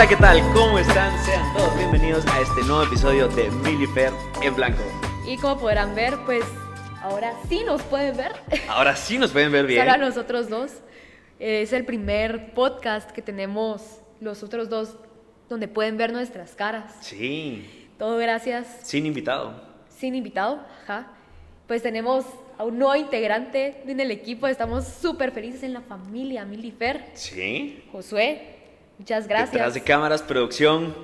Hola, ¿qué tal? ¿Cómo están? Sean todos bienvenidos a este nuevo episodio de Milifer en Blanco. Y como podrán ver, pues ahora sí nos pueden ver. Ahora sí nos pueden ver bien. Solo a nosotros dos. Es el primer podcast que tenemos los otros dos donde pueden ver nuestras caras. Sí. Todo gracias. Sin invitado. Sin invitado, ajá. Pues tenemos a un nuevo integrante en el equipo. Estamos súper felices en la familia Milifer. Sí. Josué, muchas gracias. Detrás de cámaras, producción,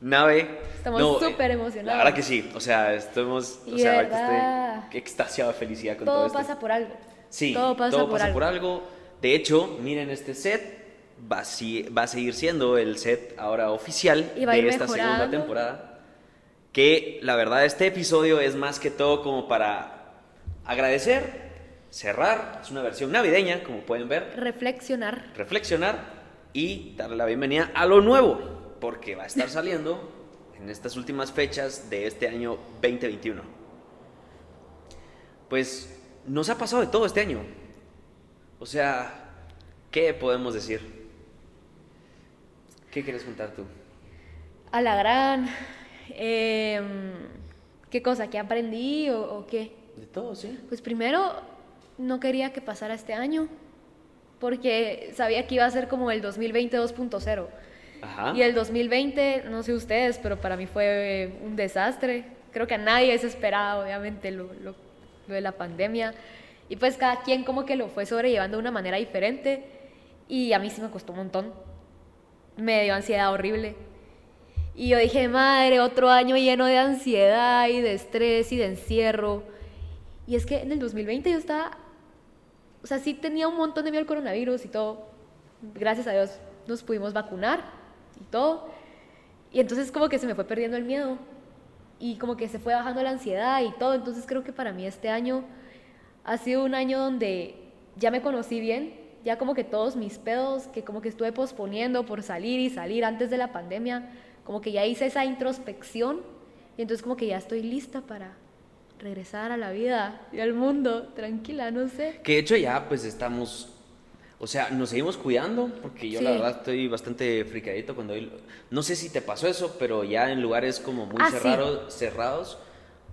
nave. Estamos No, eh, súper emocionados. Verdad que sí. O sea, estamos. O sea, verdad. estoy extasiado de felicidad con todo, Todo esto. pasa por algo. Sí, todo pasa, por, algo. algo. De hecho, miren este set. Va a, si- va a seguir siendo el set ahora oficial Y de esta segunda mejorando. temporada. Que la verdad, este episodio es más que todo como para agradecer, cerrar. Es una versión navideña, como pueden ver. Reflexionar. Reflexionar y darle la bienvenida a lo nuevo. Porque va a estar saliendo en estas últimas fechas de este año 2021. Pues nos ha pasado de todo este año. O sea, ¿qué podemos decir? ¿Qué quieres contar tú? A la gran. em, ¿Qué cosa? ¿Qué aprendí o, o qué? De todo, sí. Pues primero, no quería que pasara este año. Porque sabía que iba a ser como el 2020 2.0. Ajá. Y el 2020, no sé ustedes, pero para mí fue un desastre. Creo que a nadie se esperaba, obviamente, lo, lo- lo de la pandemia. Y pues cada quien como que lo fue sobrellevando de una manera diferente. Y a mí sí me costó un montón. Me dio ansiedad horrible. Y yo dije, madre, otro año lleno de ansiedad y de estrés y de encierro. Y es que en el 2020 yo estaba, o sea, sí tenía un montón de miedo al coronavirus y todo. Gracias a Dios nos pudimos vacunar y todo. Y entonces como que se me fue perdiendo el miedo y como que se fue bajando la ansiedad y todo. Entonces creo que para mí este año ha sido un año donde ya me conocí bien, ya como que todos mis pedos que como que estuve posponiendo por salir y salir antes de la pandemia, como que ya hice esa introspección y entonces como que ya estoy lista para regresar a la vida y al mundo, tranquila, no sé. Que de hecho ya pues estamos, o sea, nos seguimos cuidando, porque yo la verdad estoy bastante fricadito cuando... No sé si te pasó eso, pero ya en lugares como muy Ah, sí. cerrados,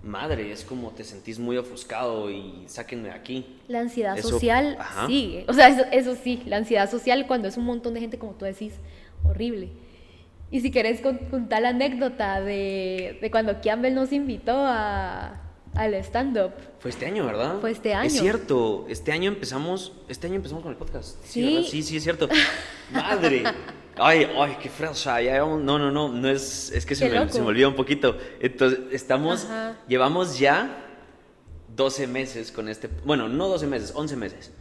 madre, es como te sentís muy ofuscado y sáquenme de aquí. La ansiedad Eso- social, ajá. sí, o sea, eso, eso sí, la ansiedad social cuando es un montón de gente, como tú decís, horrible. Y si querés con- contar la anécdota de, de cuando Campbell nos invitó a, al stand-up. Fue este año, ¿verdad? Fue este año. Es cierto, este año empezamos, este año empezamos con el podcast. Sí. sí, sí, es cierto. Madre. Ay, ay, qué fresa. Ya no, no, no, no es, es que se me, se me olvidó un poquito. Entonces, estamos, Ajá. llevamos ya 12 meses con este, bueno, no 12 meses, 11 meses.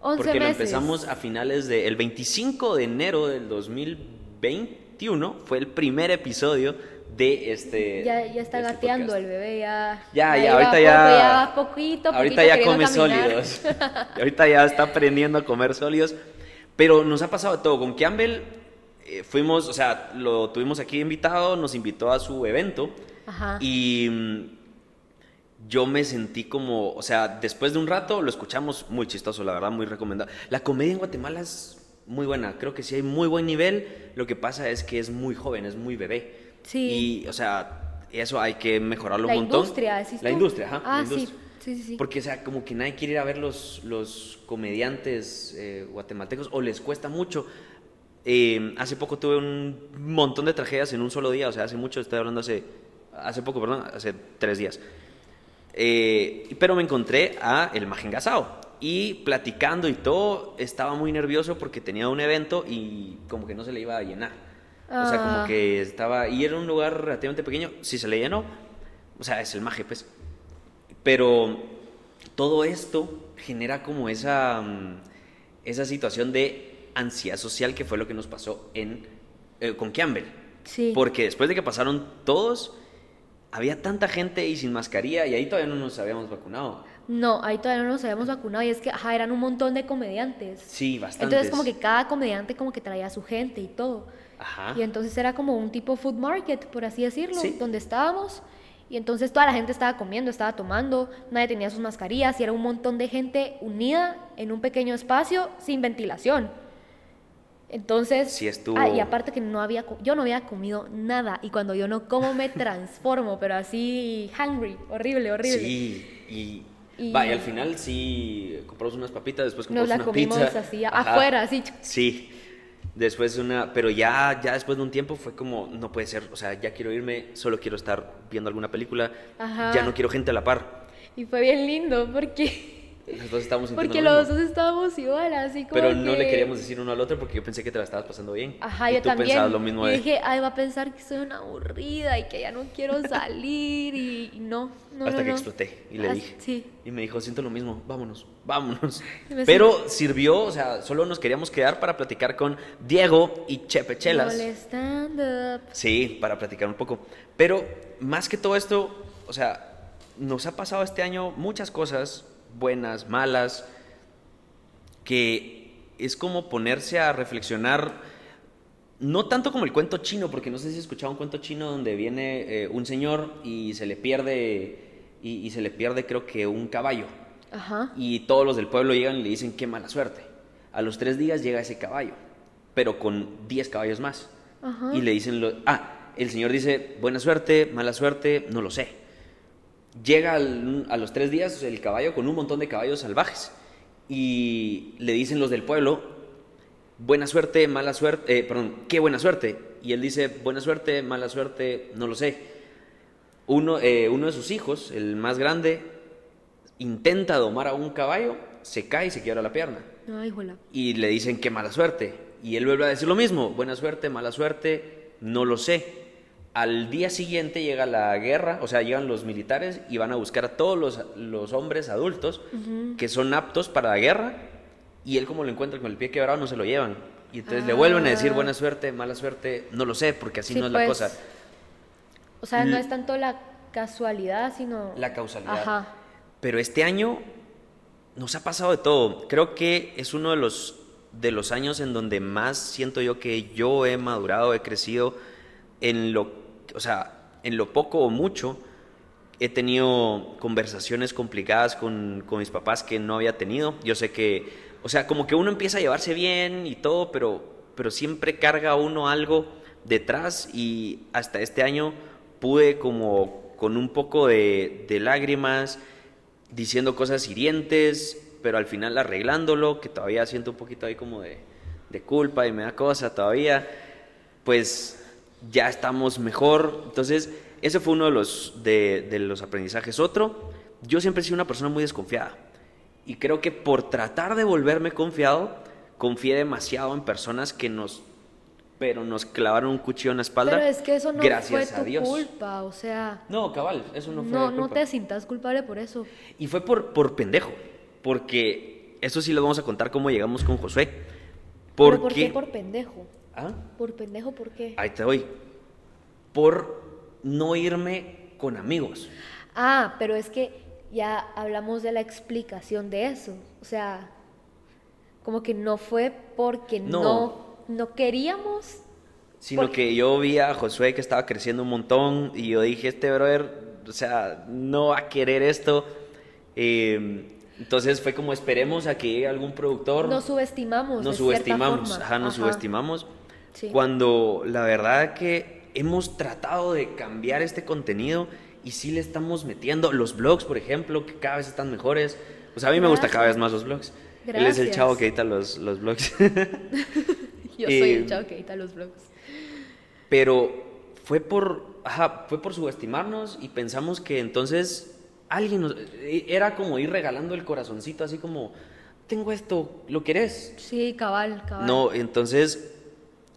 11 porque lo meses. empezamos a finales del el 25 de enero del 2021, fue el primer episodio de este. Ya, ya está este gateando podcast. el bebé, ya. Ya, ya, ahorita poco, ya. ya poquito, ahorita poquito ya come caminar. sólidos. ahorita ya está aprendiendo a comer sólidos. Pero nos ha pasado todo. Con Campbell eh, fuimos, o sea, lo tuvimos aquí invitado, nos invitó a su evento. Ajá. Y mm, yo me sentí como, o sea, después de un rato lo escuchamos muy chistoso, la verdad, muy recomendado. La comedia en Guatemala es muy buena, creo que sí hay muy buen nivel. Lo que pasa es que es muy joven, es muy bebé. Sí. Y, o sea, eso hay que mejorarlo La un montón. industria, decís La tú. industria, ajá. Ah, la sí. industria. Sí, sí, sí. Porque, o sea, como que nadie quiere ir a ver los, los comediantes eh, guatemaltecos o les cuesta mucho. Eh, hace poco tuve un montón de tragedias en un solo día, o sea, hace mucho, estoy hablando hace, hace poco, perdón, hace tres días. Eh, pero me encontré a el Majengasao y platicando y todo, estaba muy nervioso porque tenía un evento y como que no se le iba a llenar. O sea, como Ah. que estaba, y era un lugar relativamente pequeño, si se le llenó, o sea, es el Maje, pues. Pero todo esto genera como esa, mm, esa situación de ansiedad social que fue lo que nos pasó en, eh, con Campbell. Sí. Porque después de que pasaron todos, había tanta gente y sin mascarilla y ahí todavía no nos habíamos vacunado. No, ahí todavía no nos habíamos vacunado y es que, ajá, eran un montón de comediantes. Sí, bastante. Entonces como que cada comediante como que traía a su gente y todo. Ajá. Y entonces era como un tipo food market, por así decirlo, Sí. donde estábamos. Y entonces toda la gente estaba comiendo, estaba tomando, nadie tenía sus mascarillas y era un montón de gente unida en un pequeño espacio sin ventilación. Entonces, Sí estuvo- ah, y aparte que no había, yo no había comido nada y cuando yo no como me transformo, pero así hungry, horrible, horrible. Sí, y, Y- vaya, al final sí compramos unas papitas, después compramos Nos la una comimos pizza. así afuera, así. Sí. Después una, pero ya, ya después de un tiempo fue como, no puede ser, o sea, ya quiero irme, solo quiero estar viendo alguna película, Ajá. ya no quiero gente a la par. Y fue bien lindo porque, Los dos estábamos porque lo los dos estábamos igual, así como Pero no le que- queríamos decir uno al otro porque yo pensé que te la estabas pasando bien. Ajá, y yo tú también. pensabas lo mismo y de... dije, ay, va a pensar que soy una aburrida y que ya no quiero salir y y no, no, hasta no, que no. exploté y le dije. Sí. Y me dijo, siento lo mismo, vámonos, vámonos. Pero sirvió, o sea, solo nos queríamos quedar para platicar con Diego y Chepe Chelas. Molestando. Sí, para platicar un poco. Pero más que todo esto, o sea, nos ha pasado este año muchas cosas, buenas, malas, que es como ponerse a reflexionar, no tanto como el cuento chino, porque no sé si has escuchado un cuento chino donde viene eh, un señor y se le pierde, y, y se le pierde creo que un caballo. Ajá. Y todos los del pueblo llegan y le dicen qué mala suerte. A los tres días llega ese caballo, pero con 10 caballos más. Ajá. Y le dicen, lo, ah, el señor dice, buena suerte, mala suerte, no lo sé. Llega al- a los tres días el caballo con un montón de caballos salvajes. Y le dicen los del pueblo, buena suerte, mala suerte, eh, perdón, qué buena suerte. Y él dice, buena suerte, mala suerte, no lo sé. Uno, eh, uno de sus hijos, el más grande, intenta domar a un caballo, se cae y se quiebra la pierna. Ay, jola. Y le dicen qué mala suerte. Y él vuelve a decir lo mismo, buena suerte, mala suerte, no lo sé. Al día siguiente llega la guerra, o sea, llegan los militares y van a buscar a todos los, los hombres adultos que son aptos para la guerra. Y él como lo encuentra con el pie quebrado no se lo llevan. Y entonces le vuelven a decir Ah. buena suerte, mala suerte, no lo sé, porque así Sí, no es la pues, cosa. O sea, no es tanto la casualidad, sino... La causalidad. Ajá. Pero este año nos ha pasado de todo. Creo que es uno de los, de los años en donde más siento yo que yo he madurado, he crecido en lo, o sea, en lo poco o mucho. He tenido conversaciones complicadas con, con mis papás que no había tenido. Yo sé que, o sea, como que uno empieza a llevarse bien y todo, pero, pero siempre carga uno algo detrás y hasta este año pude como con un poco de, de lágrimas, diciendo cosas hirientes, pero al final arreglándolo, que todavía siento un poquito ahí como de, de culpa y me da cosa todavía, pues ya estamos mejor. Entonces, ese fue uno de los, de, de los aprendizajes. Otro, yo siempre he sido una persona muy desconfiada. Y creo que por tratar de volverme confiado, confié demasiado en personas que nos, pero nos clavaron un cuchillo en la espalda. Pero es que eso no gracias fue a tu Dios. culpa, o sea... No, cabal, eso no fue No, mi no culpa. te sientas culpable por eso. Y fue por, por pendejo, porque eso sí lo vamos a contar cómo llegamos con Josué. ¿Pero por Porque... qué por pendejo? ¿Ah? ¿Por pendejo por qué? Ahí te doy. Por no irme con amigos. Ah, pero es que ya hablamos de la explicación de eso. O sea, como que no fue porque No. no, no, queríamos. Sino Porque- que yo vi a Josué que estaba creciendo un montón y yo dije, este brother, o sea, no va a querer esto. Eh, entonces fue como esperemos a que llegue algún productor. Nos subestimamos. nos de subestimamos, forma. ajá, nos Ajá. subestimamos. Sí. Cuando la verdad que hemos tratado de cambiar este contenido y sí le estamos metiendo los blogs, por ejemplo, que cada vez están mejores. O sea, a mí me gusta cada vez más los blogs. Él es el chavo que edita los, los blogs. Yo soy Eh, el chavo que edita los blogs. Pero fue por, ajá, fue por subestimarnos y pensamos que entonces alguien nos, e- era como ir regalando el corazoncito, así como, tengo esto, ¿lo querés? Sí, cabal, cabal. No, entonces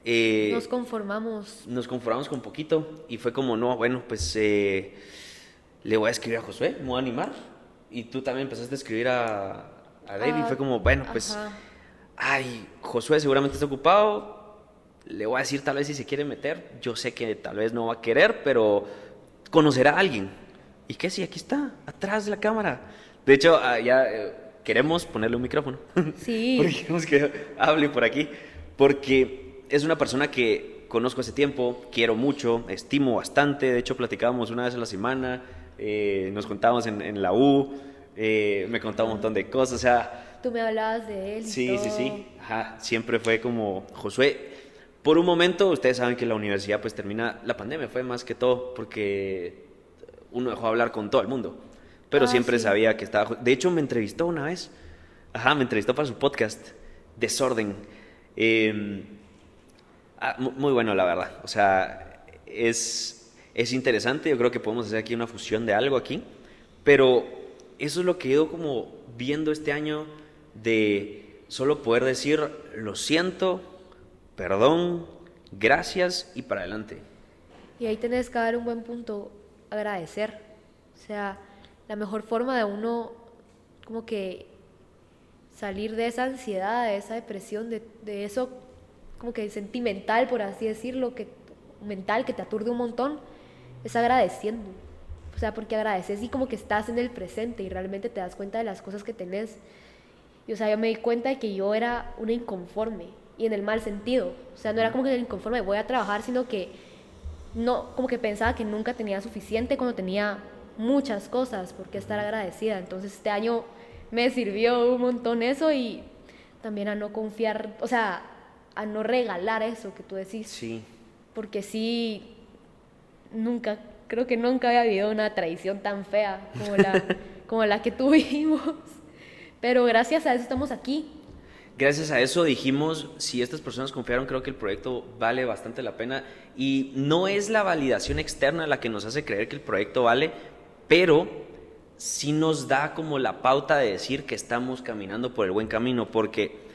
eh, Nos conformamos. nos conformamos con poquito y fue como, no, bueno, pues eh, le voy a escribir a Josué, me voy a animar. Y tú también empezaste a escribir a, a David y Ah, fue como, bueno, pues, ajá. ay, Josué seguramente está ocupado, le voy a decir tal vez si se quiere meter, yo sé que tal vez no va a querer, pero conocerá a alguien. ¿Y qué si aquí está, atrás de la cámara? De hecho, ah, ya eh, queremos ponerle un micrófono. Sí. Porque queremos que hable por aquí. Porque es una persona que conozco hace tiempo, quiero mucho, estimo bastante. De hecho, platicábamos una vez a la semana, eh, nos contábamos en, en la U, eh, me contaba un montón de cosas. O sea, Tú me hablabas de él. y Sí, sí, sí. Ajá, siempre fue como Josué. Por un momento, ustedes saben que la universidad pues termina, la pandemia fue más que todo porque uno dejó de hablar con todo el mundo. Pero Ah, siempre sí. sabía que estaba... De hecho, me entrevistó una vez. Ajá, me entrevistó para su podcast, Desorden. Eh, ah, mu- muy bueno, la verdad. O sea, es, es interesante. Yo creo que podemos hacer aquí una fusión de algo aquí. Pero eso es lo que he ido como viendo este año de solo poder decir lo siento, perdón, gracias y para adelante. Y ahí tenés que dar un buen punto, agradecer. O sea, la mejor forma de uno como que salir de esa ansiedad, de esa depresión, de, de eso como que sentimental, por así decirlo, que mental, que te aturde un montón, es agradeciendo. O sea, porque agradeces y como que estás en el presente y realmente te das cuenta de las cosas que tenés. Y, o sea, yo me di cuenta de que yo era una inconforme y en el mal sentido. O sea, no era como que el inconforme voy a trabajar, sino que no, como que pensaba que nunca tenía suficiente cuando tenía muchas cosas por qué estar agradecida. Entonces este año me sirvió un montón eso y también a no confiar, o sea, a no regalar eso que tú decís. Sí. Porque sí, nunca, creo que nunca había habido una traición tan fea como la, como la que tuvimos. Pero gracias a eso estamos aquí. Gracias a eso dijimos, si estas personas confiaron, creo que el proyecto vale bastante la pena. Y no es la validación externa la que nos hace creer que el proyecto vale, pero sí nos da como la pauta de decir que estamos caminando por el buen camino, porque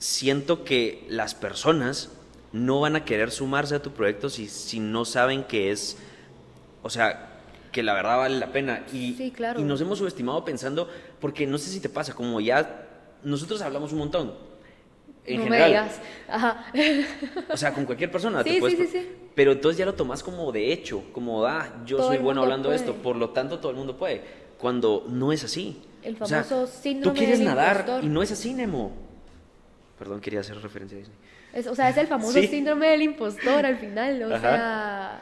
siento que las personas no van a querer sumarse a tu proyecto si, si no saben que es, o sea, que la verdad vale la pena. Y, Sí, claro. y nos hemos subestimado pensando, porque no sé si te pasa, como ya nosotros hablamos un montón. En no general, me digas. Ajá. o sea, con cualquier persona. te Sí, puedes sí, sí, sí. Pero entonces ya lo tomas como de hecho, como, ah, yo Todo soy bueno hablando de esto, puede. por lo tanto todo el mundo puede. Cuando no es así. El O sea, famoso Tú síndrome quieres del nadar impostor. y no es así, Nemo. Perdón, quería hacer referencia a Disney. Es- o sea, es el famoso Sí. síndrome del impostor al final. O Ajá. sea,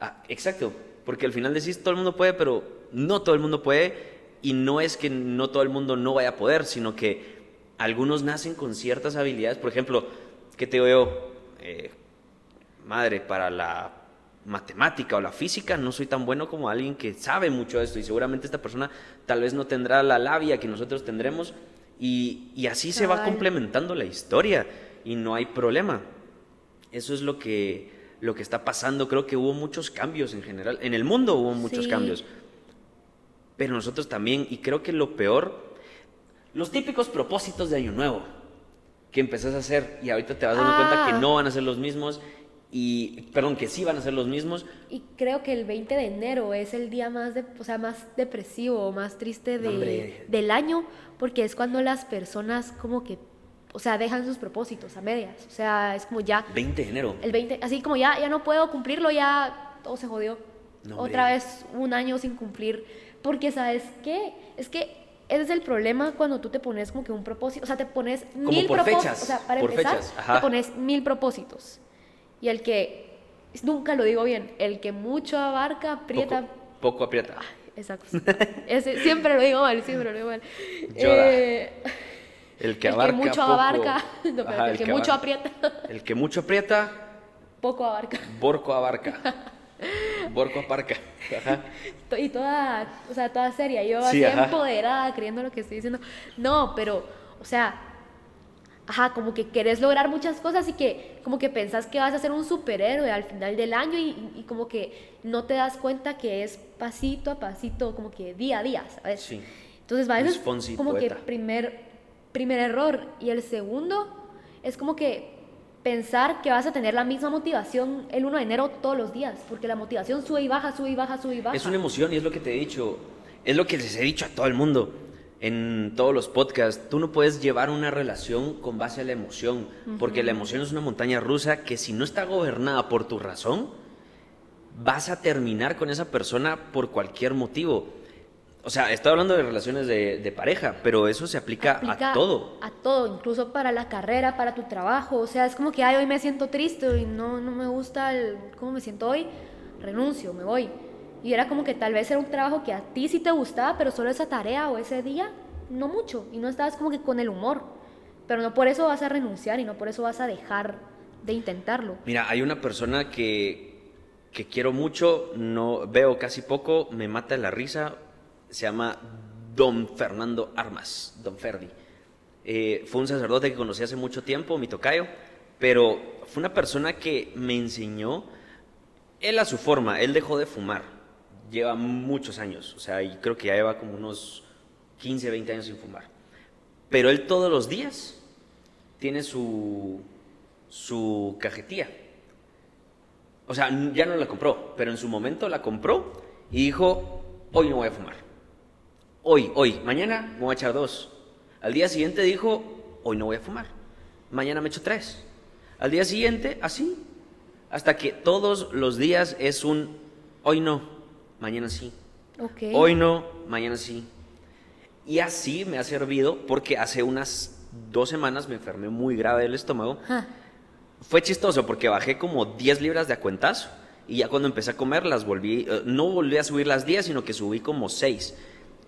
Ah, exacto, porque al final decís todo el mundo puede, pero no todo el mundo puede y no es que no todo el mundo no vaya a poder, sino que algunos nacen con ciertas habilidades. Por ejemplo, ¿qué te yo? Eh, madre, para la matemática o la física no soy tan bueno como alguien que sabe mucho de esto y seguramente esta persona tal vez no tendrá la labia que nosotros tendremos y, y así se va complementando la historia y no hay problema. Eso es lo que, lo que está pasando. Creo que hubo muchos cambios en general. En el mundo hubo muchos Sí. cambios. Pero nosotros también, y creo que lo peor, los típicos propósitos de Año Nuevo que empezás a hacer y ahorita te vas dando cuenta Ah. que no van a ser los mismos y, perdón, que sí van a ser los mismos. y creo que el 20 de enero es el día más, de, o sea, más depresivo, más triste de- del año, porque es cuando las personas como que, o sea, dejan sus propósitos a medias. O sea, es como ya 20 de enero. el 20, así como ya, ya no puedo cumplirlo, ya todo se jodió. No, Otra vez un año sin cumplir. Porque, ¿sabes qué? Es que ese es el problema cuando tú te pones como que un propósito, o sea, te pones Como mil propósitos. O sea, para por empezar, fechas, te pones mil propósitos. Y el que, nunca lo digo bien, el que mucho abarca, aprieta. Poco, poco aprieta. Esa cosa. Ese, siempre lo digo mal, siempre lo digo mal. Yoda. Eh, El que el abarca que mucho poco- abarca, no, pero Ajá, el, que, mucho aprieta, El que mucho aprieta, poco abarca. Borco abarca. Borco aparca. Ajá. Y toda, o sea, toda seria, yo Sí, así ajá. empoderada, creyendo lo que estoy diciendo. No, pero, o sea, ajá, como que querés lograr muchas cosas y que como que pensás que vas a ser un superhéroe al final del año y, y como que no te das cuenta que es pasito a pasito, como que día a día, ¿sabes? Sí. Entonces, va, eso es como poeta. que primer, primer error. Y el segundo es como que pensar que vas a tener la misma motivación el 1 de enero todos los días, porque la motivación sube y baja, sube y baja, sube y baja. Es una emoción y es lo que te he dicho. Es lo que les he dicho a todo el mundo en todos los podcasts. Tú no puedes llevar una relación con base a la emoción, porque la emoción es una montaña rusa que si no está gobernada por tu razón, vas a terminar con esa persona por cualquier motivo. O sea, estoy hablando de relaciones de, de pareja, pero eso se aplica, aplica a todo. A todo, incluso para la carrera, para tu trabajo. O sea, es como que, ay, hoy me siento triste y no, no me gusta el, cómo me siento hoy, renuncio, me voy. Y era como que tal vez era un trabajo que a ti sí te gustaba, pero solo esa tarea o ese día no mucho y no estabas como que con el humor. Pero no por eso vas a renunciar y no por eso vas a dejar de intentarlo. Mira, hay una persona que, que quiero mucho, no veo casi poco, me mata la risa, se llama Don Fernando Armas, Don Ferdi. Eh, fue un sacerdote que conocí hace mucho tiempo, mi tocayo, pero fue una persona que me enseñó, él a su forma, él dejó de fumar, lleva muchos años, o sea, creo que ya lleva como unos 15, 20 años sin fumar. Pero él todos los días tiene su, su cajetilla. O sea, ya no la compró, pero en su momento la compró y dijo, hoy no voy a fumar. Hoy, hoy, mañana me voy a echar dos. Al día siguiente dijo, hoy no voy a fumar. Mañana me echo tres. Al día siguiente, así. Hasta que todos los días es un, hoy no, mañana sí. Ok. Hoy no, mañana sí. Y así me ha servido porque hace unas dos semanas me enfermé muy grave del estómago. Fue chistoso porque bajé como 10 libras de a cuentazo y ya cuando empecé a comer las volví, eh, no volví a subir las 10, sino que subí como 6.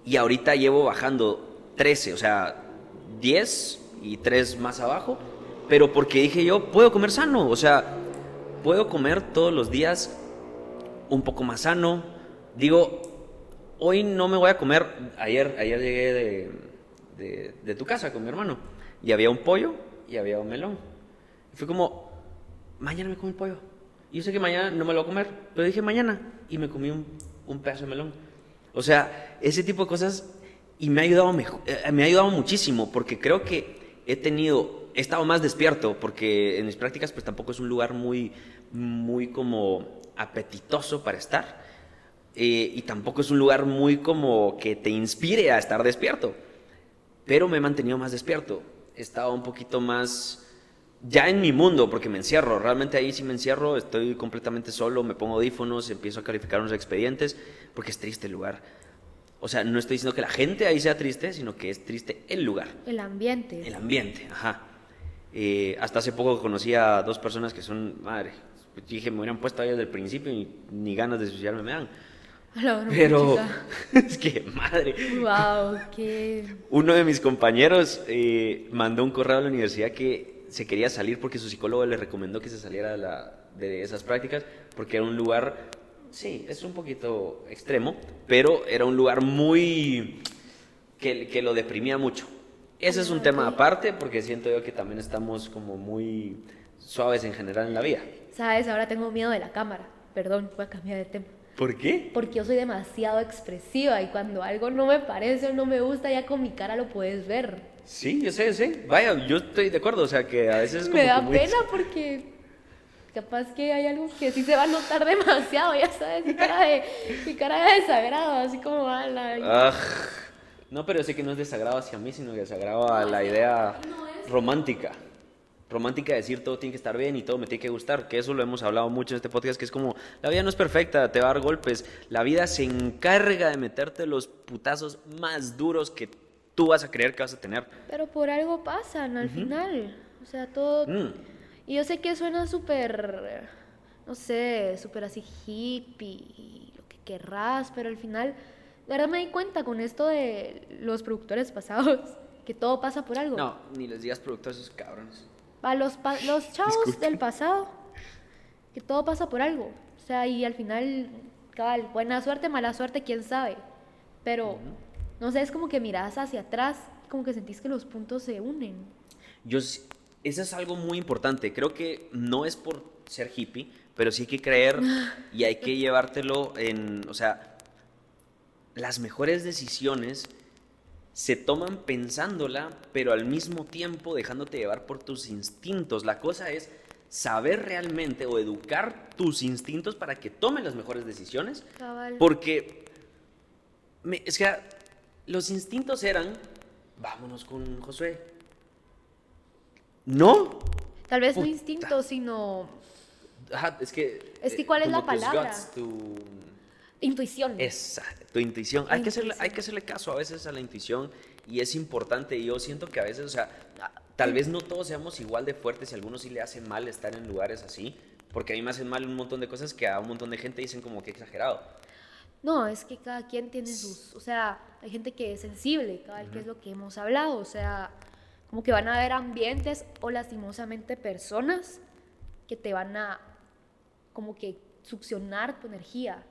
Y ahorita llevo bajando 13, o sea, 10 y 3 más abajo, pero porque dije yo, puedo comer sano, o sea, puedo comer todos los días un poco más sano. Digo, hoy no me voy a comer, ayer, ayer llegué de, de, tu casa con mi hermano y había un pollo y había un melón. Y fue como, mañana me como el pollo. Yo sé que mañana no me lo voy a comer, pero dije mañana y me comí un, un pedazo de melón. O sea, ese tipo de cosas y me ha ayudado eh, me ha ayudado muchísimo porque creo que he tenido he estado más despierto porque en mis prácticas pues tampoco es un lugar muy muy como apetitoso para estar eh, y tampoco es un lugar muy como que te inspire a estar despierto pero me he mantenido más despierto he estado un poquito más ya en mi mundo, porque me encierro, realmente ahí sí me encierro, estoy completamente solo, me pongo audífonos, empiezo a calificar unos expedientes, porque es triste el lugar. O sea, no estoy diciendo que la gente ahí sea triste, sino que es triste el lugar, El ambiente. el ambiente, ajá. Eh, hasta hace poco conocí a dos personas que son, madre, dije, me hubieran puesto ahí desde el principio y ni ganas de suicidarme me dan. Pero, es que, madre, Wow, qué. uno de mis compañeros eh, mandó un correo a la universidad que se quería salir porque su psicólogo le recomendó que se saliera de, la- de esas prácticas porque era un lugar, sí, es un poquito extremo, pero era un lugar muy... que, que lo deprimía mucho. Ese es un Ah, tema aparte porque siento yo que también estamos como muy suaves en general en la vida. Sabes, ahora tengo miedo de la cámara. Perdón, voy a cambiar de tema. ¿Por qué? Porque yo soy demasiado expresiva y cuando algo no me parece o no me gusta, ya con mi cara lo puedes ver. Sí, yo sé, yo sé. Vaya, yo estoy de acuerdo, o sea que a veces es como me da muy- pena porque capaz que hay algo que sí se va a notar demasiado, ya sabes, mi cara de, mi cara de desagrado, así como a la... Ah, no, pero sé que no es desagrado hacia mí, sino que desagrado a la idea romántica. Romántica de decir todo tiene que estar bien y todo me tiene que gustar, que eso lo hemos hablado mucho en este podcast, que es como, la vida no es perfecta, te va a dar golpes, la vida se encarga de meterte los putazos más duros que tú vas a creer que vas a tener. Pero por algo pasan al final, o sea, todo... Mm. Y yo sé que suena súper, no sé, súper así hippie, y lo que querrás, pero al final, de verdad me di cuenta con esto de los productores pasados, que todo pasa por algo. No, ni les digas productores esos cabrones. A los, pa- los chavos del pasado, que todo pasa por algo. O sea, y al final, cabal, buena suerte, mala suerte, quién sabe. Pero, no sé, es como que miras hacia atrás, como que sentís que los puntos se unen. Yo, eso es algo muy importante. Creo que no es por ser hippie, pero sí hay que creer y hay que llevártelo en, o sea, las mejores decisiones se toman pensándola, pero al mismo tiempo dejándote llevar por tus instintos. La cosa es saber realmente o educar tus instintos para que tomen las mejores decisiones, Cabal. porque me- es que los instintos eran, vámonos con Josué. No. Tal vez no instinto, sino Ajá, es que. Es que ¿cuál es la tus palabra? guts, tu- intuición. Esa, tu intuición. Hay que, hacerle, hay que hacerle caso a veces a la intuición y es importante. Y yo siento que a veces, o sea, tal vez no todos seamos igual de fuertes y a algunos sí le hacen mal estar en lugares así. Porque a mí me hacen mal un montón de cosas que a un montón de gente dicen como que exagerado. No, es que cada quien tiene sus, o sea, hay gente que es sensible, cada vez que es lo que hemos hablado, o sea, como que van a haber ambientes o lastimosamente personas que te van a como que succionar tu energía.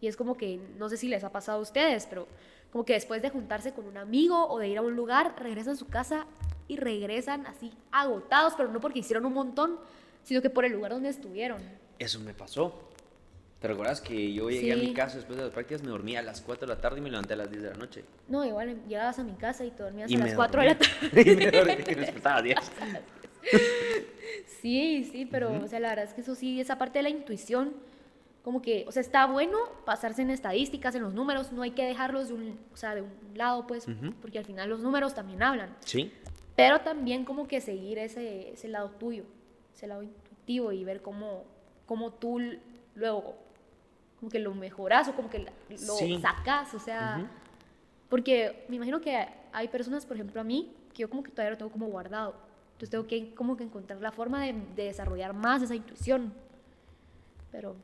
Y es como que, no sé si les ha pasado a ustedes, pero como que después de juntarse con un amigo o de ir a un lugar, regresan a su casa y regresan así agotados, pero no porque hicieron un montón, sino que por el lugar donde estuvieron. Eso me pasó. ¿Te recuerdas que yo llegué a mi casa después de las prácticas, me dormía a las 4 de la tarde y me levanté a las 10 de la noche? No, igual llegabas a mi casa y te dormías Y a las 4 de la tarde. y me dormí y me despertaba a 10. Sí, sí, pero, o sea, la verdad es que eso sí, esa parte de la intuición, como que, o sea, está bueno pasarse en estadísticas, en los números, no hay que dejarlos de un, o sea, de un lado, pues, Ujú. porque al final los números también hablan, Sí. pero también como que seguir ese, ese lado tuyo, ese lado intuitivo y ver cómo, cómo tú luego, como que lo mejoras o como que lo Sí. sacas, o sea, Ujú. porque me imagino que hay personas, por ejemplo, a mí, que yo como que todavía lo tengo como guardado. Entonces tengo que como que encontrar la forma de, de desarrollar más esa intuición. Pero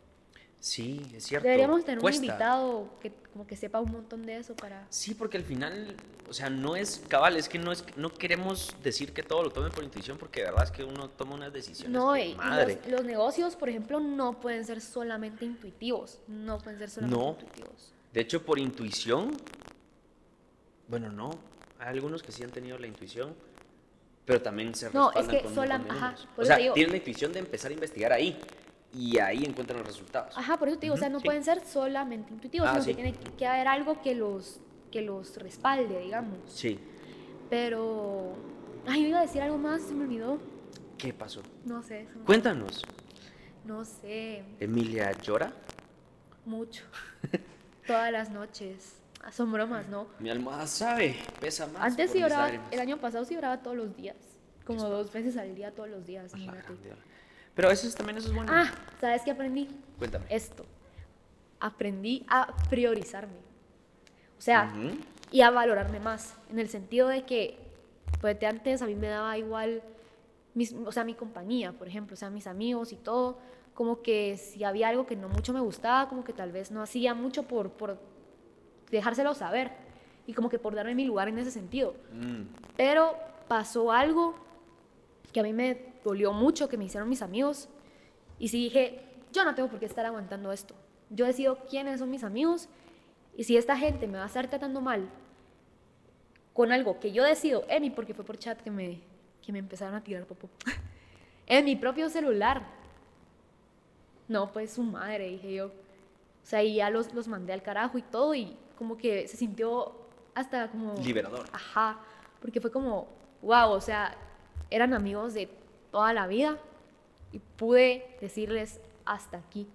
Sí, es cierto. deberíamos tener Cuesta. un invitado que como que sepa un montón de eso para... Sí, porque al final, o sea, no es cabal, es que no es no queremos decir que todo lo tome por intuición, porque de verdad es que uno toma unas decisiones. No, que, madre. los, los negocios, por ejemplo, no pueden ser solamente intuitivos. No pueden ser solamente No. intuitivos. De hecho, por intuición, bueno, no. Hay algunos que sí han tenido la intuición, pero también se No, es que sola- ajá, O sea, digo- tienen la intuición de empezar a investigar ahí y ahí encuentran los resultados. Ajá, por eso te digo, o sea, no sí. pueden ser solamente intuitivos, Ah, sino sí. que tiene que haber algo que los, que los respalde, digamos. Sí. Pero... Ay, yo iba a decir algo más, se me olvidó. ¿Qué pasó? No sé, me- Cuéntanos. no sé, ¿Emilia llora? mucho. Todas las noches. Son bromas, ¿no? Mi almohada sabe, pesa más. Antes sí mis oraba, lágrimas. el año pasado sí oraba todos los días. Como dos veces al día, todos los días. A Pero veces también eso es bueno. Ah, ¿sabes qué aprendí? Cuéntame. Esto. Aprendí a priorizarme. O sea, y a valorarme más. En el sentido de que, pues de antes a mí me daba igual, mis, o sea, mi compañía, por ejemplo, o sea, mis amigos y todo. Como que si había algo que no mucho me gustaba, como que tal vez no hacía mucho por, por dejárselo saber. Y como que por darme mi lugar en ese sentido. Mm, Pero pasó algo que a mí me dolió mucho, que me hicieron mis amigos. Y sí dije, yo no tengo por qué estar aguantando esto. Yo decido quiénes son mis amigos. Y si esta gente me va a estar tratando mal con algo que yo decido, Emi, porque fue por chat que me, que me empezaron a tirar popó, en mi propio celular. No, pues su madre, dije yo. O sea, y ya los, los mandé al carajo y todo, y como que se sintió hasta como... Liberador. Ajá, porque fue como, wow, o sea, eran amigos de toda la vida y pude decirles hasta aquí.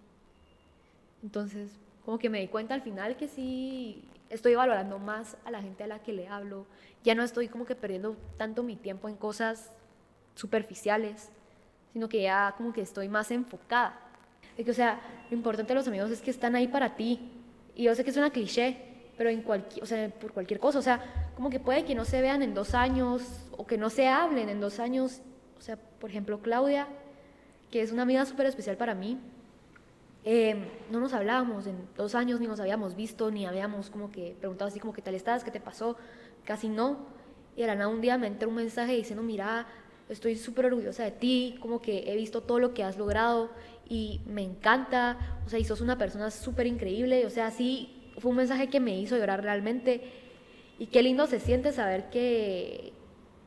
Entonces, como que me di cuenta al final que sí estoy valorando más a la gente a la que le hablo. Ya no estoy como que perdiendo tanto mi tiempo en cosas superficiales, sino que ya como que estoy más enfocada. De que, o sea, lo importante de los amigos es que están ahí para ti. Y yo sé que es una cliché, pero en cualquier, o sea, por cualquier cosa. O sea, como que puede que no se vean en dos años o que no se hablen en dos años. O sea, por ejemplo, Claudia, que es una amiga súper especial para mí, eh, no nos hablábamos en dos años, ni nos habíamos visto, ni habíamos como que preguntado así como qué tal estás, qué te pasó, casi no. Y de la nada un día me entró un mensaje diciendo, mira, estoy súper orgullosa de ti, como que he visto todo lo que has logrado y me encanta, o sea, y sos una persona súper increíble, o sea, sí, fue un mensaje que me hizo llorar realmente. Y qué lindo se siente saber que,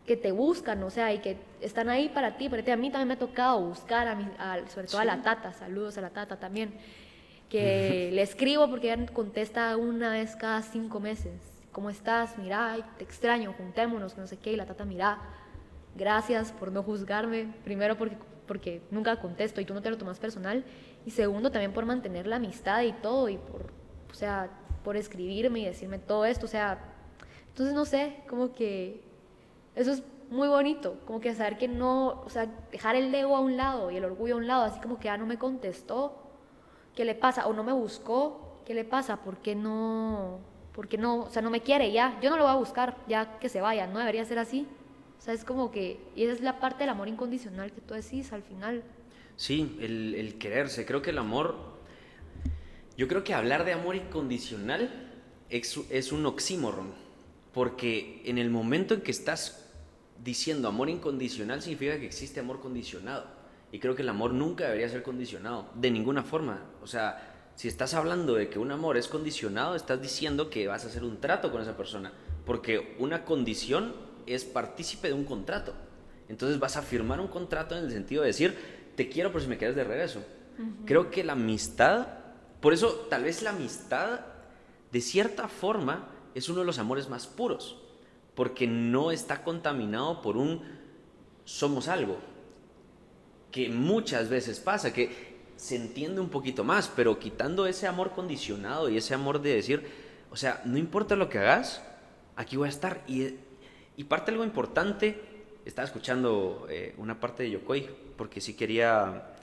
que te buscan, o sea, y que están ahí para ti. Porque a mí también me ha tocado buscar, a mi, a- sobre todo a la tata, saludos a la tata también, que le escribo porque ella contesta una vez cada cinco meses. ¿Cómo estás? Mira, ay, te extraño, juntémonos, no sé qué. Y la tata, mira, gracias por no juzgarme. Primero porque, porque nunca contesto y tú no te lo tomas personal. Y segundo, también por mantener la amistad y todo, y por, o sea, por escribirme y decirme todo esto. O sea, entonces no sé, como que eso es muy bonito, como que saber que no, o sea, dejar el ego a un lado y el orgullo a un lado, así como que ya no me contestó, ¿qué le pasa? O no me buscó, ¿qué le pasa? ¿Por qué no, por qué no, o sea, no me quiere ya? Yo no lo voy a buscar, ya que se vaya, no debería ser así. O sea, es como que, y esa es la parte del amor incondicional que tú decís al final. Sí, el, el quererse. Creo que el amor Yo creo que hablar de amor incondicional es, es un oxímoron, porque en el momento en que estás diciendo amor incondicional significa que existe amor condicionado. Y creo que el amor nunca debería ser condicionado, de ninguna forma. O sea, si estás hablando de que un amor es condicionado, estás diciendo que vas a hacer un trato con esa persona, porque una condición es partícipe de un contrato. Entonces vas a firmar un contrato en el sentido de decir, te quiero por si me quieres de regreso. Creo que la amistad, por eso tal vez la amistad, de cierta forma, es uno de los amores más puros, porque no está contaminado por un somos algo, que muchas veces pasa, que se entiende un poquito más, pero quitando ese amor condicionado y ese amor de decir, o sea, no importa lo que hagas, aquí voy a estar. Y, y parte algo importante, estaba escuchando eh, una parte de Yokoi, porque sí quería,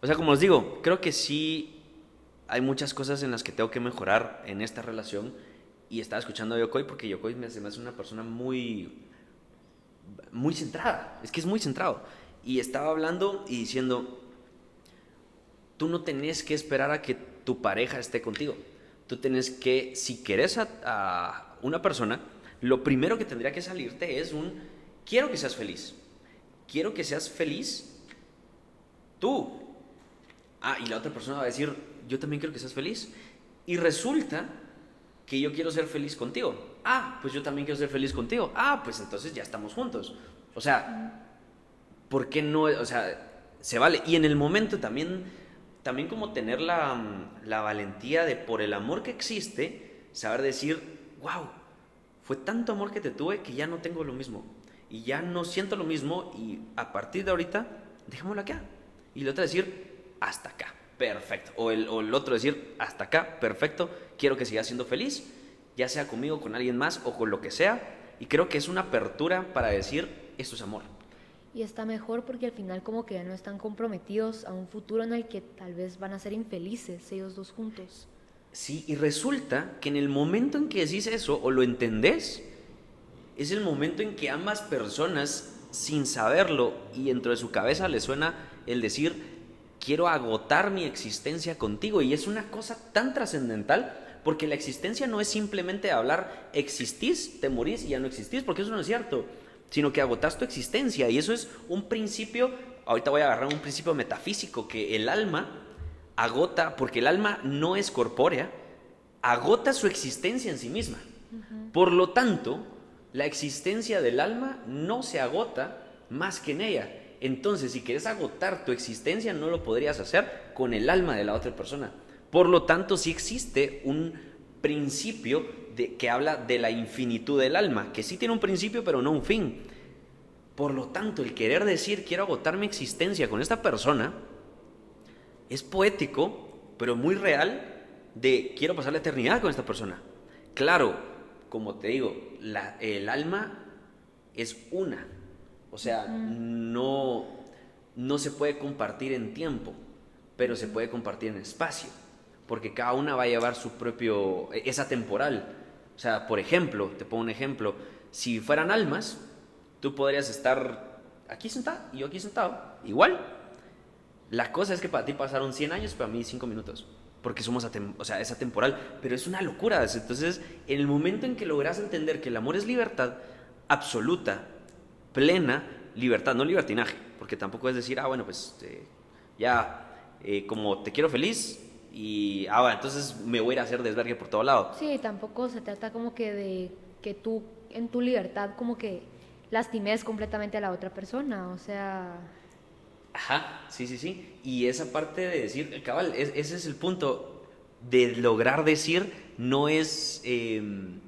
o sea, como os digo, creo que sí hay muchas cosas en las que tengo que mejorar en esta relación. Y estaba escuchando a Yokoi porque Yokoi me, me hace una persona muy, muy centrada, es que es muy centrado. Y estaba hablando y diciendo, tú no tenés que esperar a que tu pareja esté contigo. Tú tenés que, si querés a, una persona, lo primero que tendría que salirte es un, quiero que seas feliz. Quiero que seas feliz tú. Ah, y la otra persona va a decir, yo también quiero que seas feliz. Y resulta que yo quiero ser feliz contigo. Ah, pues yo también quiero ser feliz contigo. Ah, pues entonces ya estamos juntos. O sea, ¿por qué no? O sea, se vale. Y en el momento también, también como tener la, la valentía de por el amor que existe, saber decir, wow, fue tanto amor que te tuve que ya no tengo lo mismo. Y ya no siento lo mismo y a partir de ahorita, dejémoslo acá. Y el otro decir, hasta acá perfecto. O el, otro decir, hasta acá, perfecto, quiero que siga siendo feliz, ya sea conmigo, con alguien más o con lo que sea. Y creo que es una apertura para decir, esto es amor. Y está mejor porque al final como que ya no están comprometidos a un futuro en el que tal vez van a ser infelices ellos dos juntos. Sí, y resulta que en el momento en que decís eso o lo entendés, es el momento en que ambas personas, sin saberlo y dentro de su cabeza les suena el decir, quiero agotar mi existencia contigo. Y es una cosa tan trascendental porque la existencia no es simplemente hablar existís, te morís y ya no existís, porque eso no es cierto, sino que agotas tu existencia. Y eso es un principio, ahorita voy a agarrar un principio metafísico, que el alma agota, porque el alma no es corpórea, agota su existencia en sí misma. Por lo tanto, la existencia del alma no se agota más que en ella. Entonces, si quieres agotar tu existencia, no lo podrías hacer con el alma de la otra persona. Por lo tanto, sí existe un principio que habla de la infinitud del alma, que sí tiene un principio, pero no un fin. Por lo tanto, el querer decir quiero agotar mi existencia con esta persona es poético, pero muy real de quiero pasar la eternidad con esta persona. Claro, como te digo, el alma es una, o sea, no, no se puede compartir en tiempo, pero se puede compartir en espacio, porque cada una va a llevar su propio, e, esa temporal. O sea, por ejemplo, te pongo un ejemplo, si fueran almas, tú podrías estar aquí sentado y yo aquí sentado, igual. La cosa es que para ti pasaron 100 años, para mí 5 minutos porque somos, o sea, esa temporal, pero es una locura. Entonces, en el momento en que logras entender que el amor es libertad absoluta, plena libertad, no libertinaje, porque tampoco es decir, ah, bueno, pues este, ya, eh, como te quiero feliz y, ah, bueno, entonces me voy a ir a hacer desvergue por todo lado. Sí, tampoco se trata como que de que tú en tu libertad como que lastimes completamente a la otra persona, o sea... Ajá, sí, sí, sí. Y esa parte de decir, cabal, ese es el punto de lograr decir, no es... Em,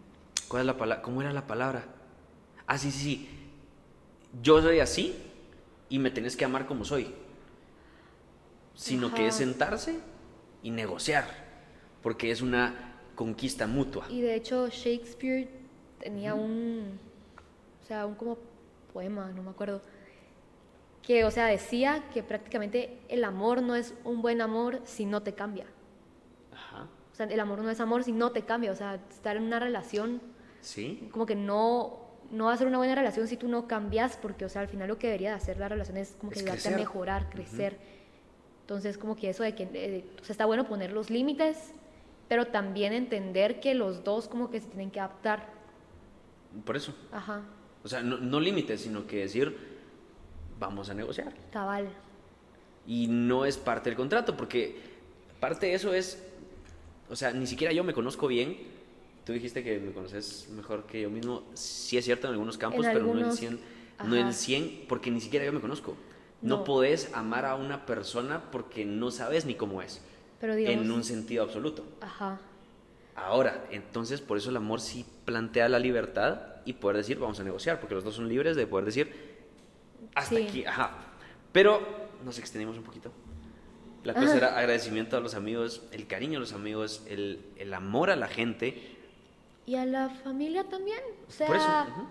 ¿Cuál es la palabra? ¿Cómo era la palabra? Ah, sí, sí, sí yo soy así y me tenés que amar como soy, sino que es sentarse y negociar, porque es una conquista mutua. Y de hecho Shakespeare tenía un, o sea, un como poema, no me acuerdo, que, o sea, decía que prácticamente el amor no es un buen amor si no te cambia. Ajá. O sea, el amor no es amor si no te cambia, o sea, estar en una relación, ¿Sí? como que no no va a ser una buena relación si tú no cambias, porque, o sea, al final lo que debería de hacer la relación es como que ayudarte a mejorar, crecer. Entonces, como que eso de que, o sea, está bueno poner los límites, pero también entender que los dos como que se tienen que adaptar. Por eso. Ajá, O sea, no, no límites, sino que decir, vamos a negociar. cabal. Y no es parte del contrato, porque parte de eso es, o sea, ni siquiera yo me conozco bien. Tú dijiste que me conoces mejor que yo mismo. Sí es cierto en algunos campos, En pero no el algunos, 100, no el ajá. 100, porque ni siquiera yo me conozco. No, No. podés amar a una persona porque no sabes ni cómo es, Pero digamos, en un sentido absoluto. ajá, Ahora, entonces por eso el amor sí plantea la libertad y poder decir, vamos a negociar, porque los dos son libres de poder decir, hasta Sí. aquí, ajá. Pero nos extendimos un poquito. La cosa era agradecimiento a los amigos, el cariño a los amigos, el, el amor a la gente. Y a la familia también. O sea, Por eso. ujú.